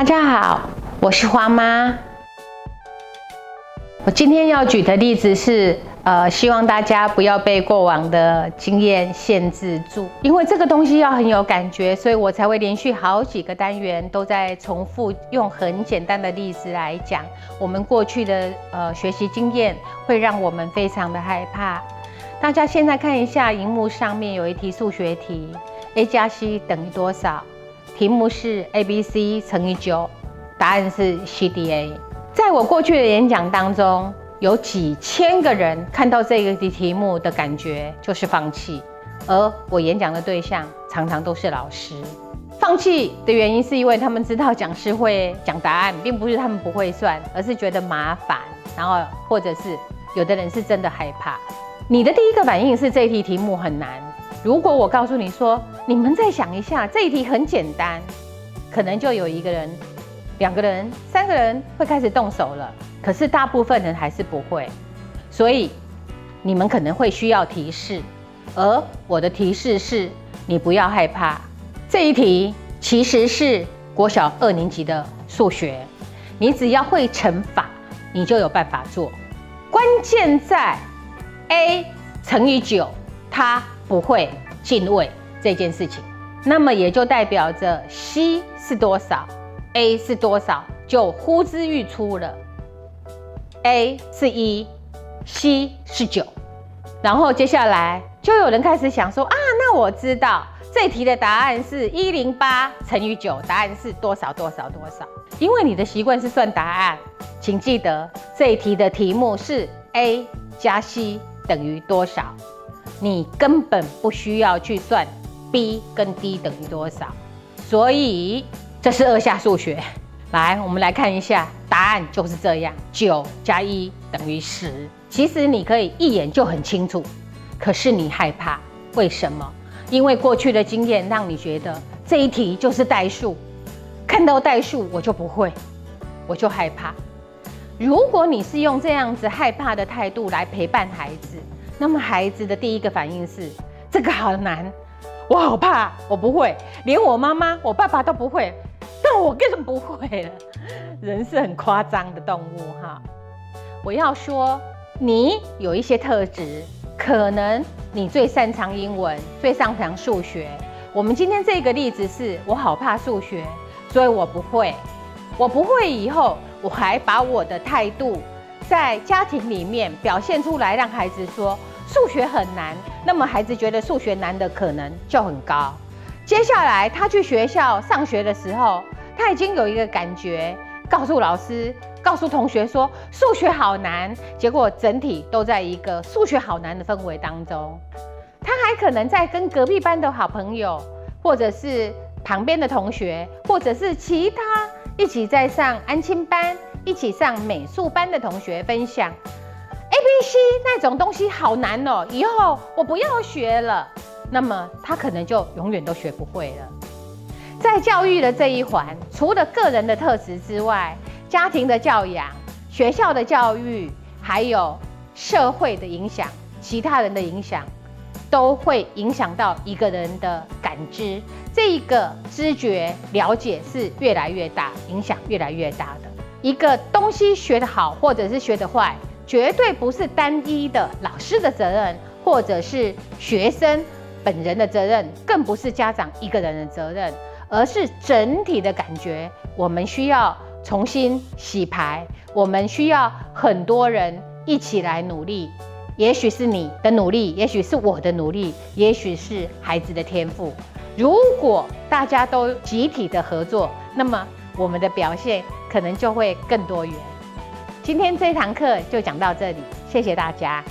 大家好，我是花妈。我今天要举的例子是，呃，希望大家不要被过往的经验限制住，因为这个东西要很有感觉，所以我才会连续好几个单元都在重复用很简单的例子来讲。我们过去的呃学习经验会让我们非常的害怕。大家现在看一下荧幕上面有一题数学题，a 加 c 等于多少？题目是 a b c 乘以九，答案是 c d a。在我过去的演讲当中，有几千个人看到这个题题目的感觉就是放弃，而我演讲的对象常常都是老师。放弃的原因是因为他们知道讲师会讲答案，并不是他们不会算，而是觉得麻烦，然后或者是有的人是真的害怕。你的第一个反应是这题题目很难。如果我告诉你说，你们再想一下，这一题很简单，可能就有一个人、两个人、三个人会开始动手了。可是大部分人还是不会，所以你们可能会需要提示。而我的提示是，你不要害怕，这一题其实是国小二年级的数学，你只要会乘法，你就有办法做。关键在 a 乘以九，它。不会进位这件事情，那么也就代表着 c 是多少，a 是多少，就呼之欲出了。a 是一，c 是九，然后接下来就有人开始想说啊，那我知道这题的答案是一零八乘以九，答案是多少多少多少？因为你的习惯是算答案，请记得这一题的题目是 a 加 c 等于多少。你根本不需要去算 b 跟 d 等于多少，所以这是二下数学。来，我们来看一下，答案就是这样：九加一等于十。其实你可以一眼就很清楚，可是你害怕，为什么？因为过去的经验让你觉得这一题就是代数，看到代数我就不会，我就害怕。如果你是用这样子害怕的态度来陪伴孩子。那么孩子的第一个反应是：这个好难，我好怕，我不会，连我妈妈、我爸爸都不会，但我更不会了。人是很夸张的动物哈。我要说，你有一些特质，可能你最擅长英文，最擅长数学。我们今天这个例子是我好怕数学，所以我不会。我不会以后，我还把我的态度在家庭里面表现出来，让孩子说。数学很难，那么孩子觉得数学难的可能就很高。接下来他去学校上学的时候，他已经有一个感觉，告诉老师、告诉同学说数学好难，结果整体都在一个数学好难的氛围当中。他还可能在跟隔壁班的好朋友，或者是旁边的同学，或者是其他一起在上安亲班、一起上美术班的同学分享。西、那种东西好难哦，以后我不要学了。那么他可能就永远都学不会了。在教育的这一环，除了个人的特质之外，家庭的教养、学校的教育，还有社会的影响、其他人的影响，都会影响到一个人的感知。这一个知觉了解是越来越大，影响越来越大的。一个东西学得好，或者是学得坏。绝对不是单一的老师的责任，或者是学生本人的责任，更不是家长一个人的责任，而是整体的感觉。我们需要重新洗牌，我们需要很多人一起来努力。也许是你的努力，也许是我的努力，也许是孩子的天赋。如果大家都集体的合作，那么我们的表现可能就会更多元。今天这堂课就讲到这里，谢谢大家。